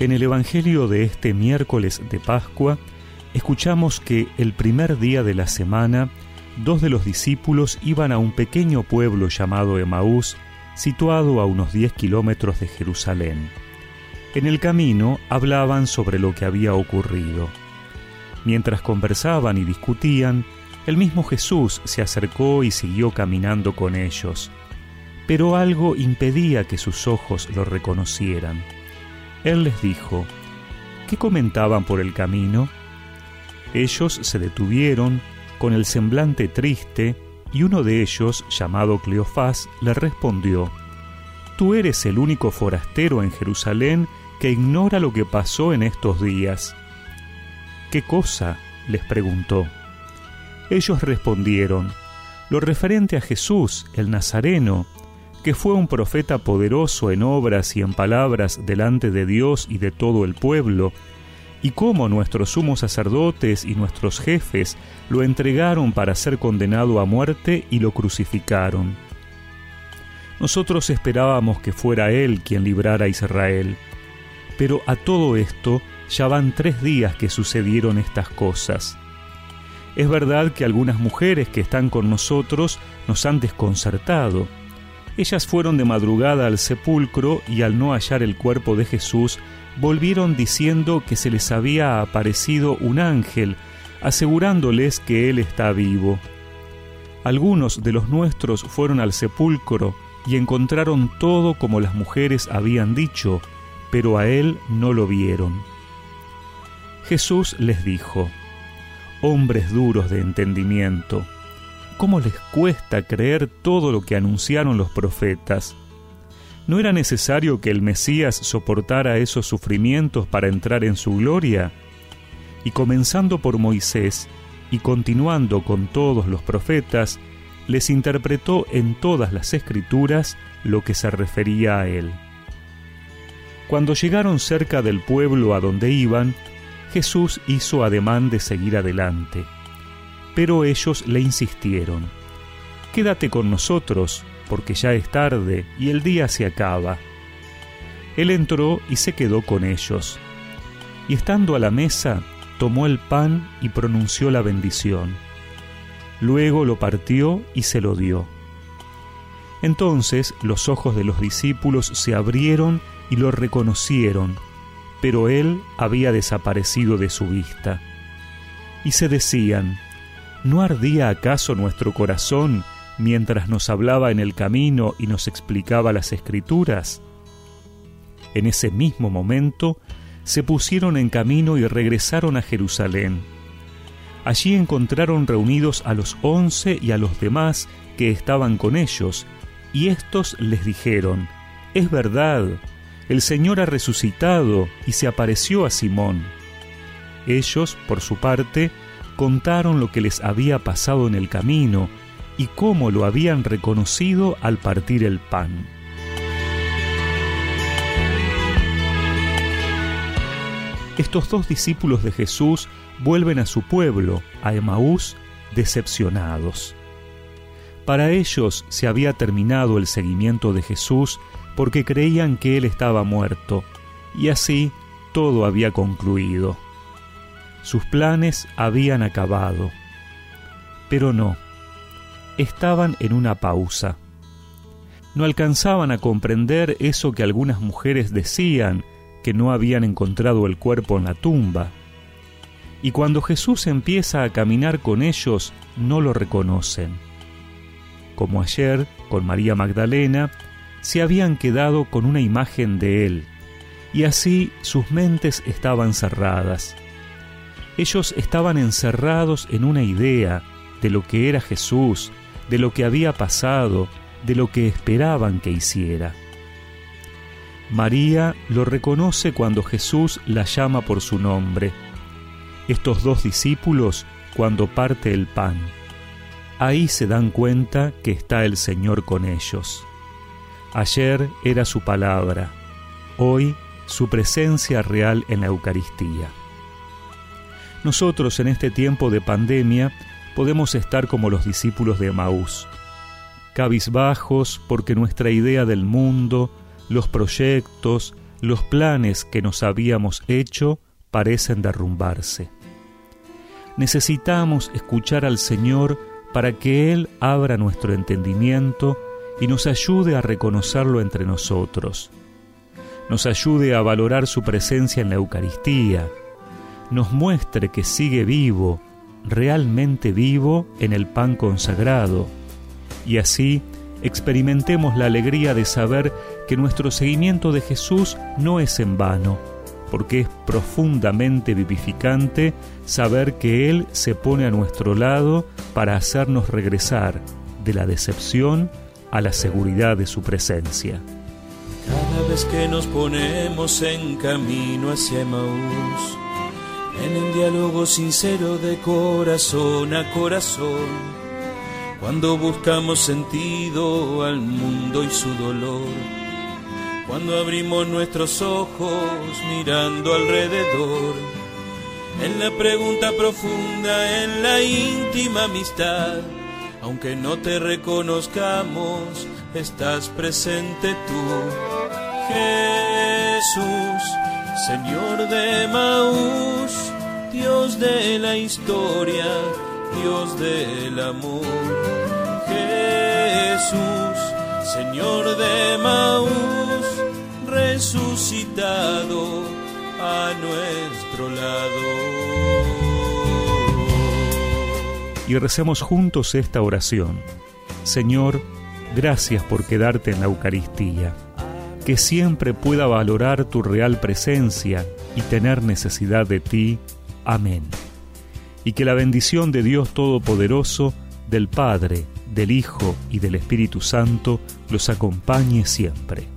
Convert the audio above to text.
En el Evangelio de este miércoles de Pascua, escuchamos que el primer día de la semana, dos de los discípulos iban a un pequeño pueblo llamado Emaús, situado a unos 10 kilómetros de Jerusalén. En el camino hablaban sobre lo que había ocurrido. Mientras conversaban y discutían, el mismo Jesús se acercó y siguió caminando con ellos, pero algo impedía que sus ojos lo reconocieran. Él les dijo, ¿qué comentaban por el camino? Ellos se detuvieron con el semblante triste y uno de ellos, llamado Cleofás, le respondió, Tú eres el único forastero en Jerusalén que ignora lo que pasó en estos días. ¿Qué cosa? les preguntó. Ellos respondieron, lo referente a Jesús, el Nazareno, que fue un profeta poderoso en obras y en palabras delante de Dios y de todo el pueblo, y cómo nuestros sumos sacerdotes y nuestros jefes lo entregaron para ser condenado a muerte y lo crucificaron. Nosotros esperábamos que fuera Él quien librara a Israel, pero a todo esto ya van tres días que sucedieron estas cosas. Es verdad que algunas mujeres que están con nosotros nos han desconcertado, ellas fueron de madrugada al sepulcro y al no hallar el cuerpo de Jesús, volvieron diciendo que se les había aparecido un ángel, asegurándoles que Él está vivo. Algunos de los nuestros fueron al sepulcro y encontraron todo como las mujeres habían dicho, pero a Él no lo vieron. Jesús les dijo, Hombres duros de entendimiento, ¿Cómo les cuesta creer todo lo que anunciaron los profetas? ¿No era necesario que el Mesías soportara esos sufrimientos para entrar en su gloria? Y comenzando por Moisés y continuando con todos los profetas, les interpretó en todas las escrituras lo que se refería a él. Cuando llegaron cerca del pueblo a donde iban, Jesús hizo ademán de seguir adelante pero ellos le insistieron, Quédate con nosotros, porque ya es tarde y el día se acaba. Él entró y se quedó con ellos. Y estando a la mesa, tomó el pan y pronunció la bendición. Luego lo partió y se lo dio. Entonces los ojos de los discípulos se abrieron y lo reconocieron, pero él había desaparecido de su vista. Y se decían, ¿No ardía acaso nuestro corazón mientras nos hablaba en el camino y nos explicaba las escrituras? En ese mismo momento se pusieron en camino y regresaron a Jerusalén. Allí encontraron reunidos a los once y a los demás que estaban con ellos, y éstos les dijeron, Es verdad, el Señor ha resucitado y se apareció a Simón. Ellos, por su parte, contaron lo que les había pasado en el camino y cómo lo habían reconocido al partir el pan. Estos dos discípulos de Jesús vuelven a su pueblo, a Emaús, decepcionados. Para ellos se había terminado el seguimiento de Jesús porque creían que Él estaba muerto, y así todo había concluido. Sus planes habían acabado. Pero no, estaban en una pausa. No alcanzaban a comprender eso que algunas mujeres decían, que no habían encontrado el cuerpo en la tumba. Y cuando Jesús empieza a caminar con ellos, no lo reconocen. Como ayer, con María Magdalena, se habían quedado con una imagen de Él, y así sus mentes estaban cerradas. Ellos estaban encerrados en una idea de lo que era Jesús, de lo que había pasado, de lo que esperaban que hiciera. María lo reconoce cuando Jesús la llama por su nombre. Estos dos discípulos cuando parte el pan. Ahí se dan cuenta que está el Señor con ellos. Ayer era su palabra, hoy su presencia real en la Eucaristía. Nosotros en este tiempo de pandemia podemos estar como los discípulos de Maús, cabizbajos porque nuestra idea del mundo, los proyectos, los planes que nos habíamos hecho parecen derrumbarse. Necesitamos escuchar al Señor para que Él abra nuestro entendimiento y nos ayude a reconocerlo entre nosotros. Nos ayude a valorar su presencia en la Eucaristía. Nos muestre que sigue vivo, realmente vivo en el pan consagrado. Y así experimentemos la alegría de saber que nuestro seguimiento de Jesús no es en vano, porque es profundamente vivificante saber que Él se pone a nuestro lado para hacernos regresar de la decepción a la seguridad de su presencia. Cada vez que nos ponemos en camino hacia Maús, en el diálogo sincero de corazón a corazón, cuando buscamos sentido al mundo y su dolor, cuando abrimos nuestros ojos mirando alrededor, en la pregunta profunda, en la íntima amistad, aunque no te reconozcamos, estás presente tú, Jesús, Señor de Maús, Dios de la historia Dios del amor. Jesús, Señor de Maús, resucitado a nuestro lado. Y recemos juntos esta oración. Señor, gracias por quedarte en la Eucaristía. Que siempre pueda valorar tu real presencia y tener necesidad de ti. Amén y que la bendición de Dios Todopoderoso, del Padre, del Hijo y del Espíritu Santo los acompañe siempre.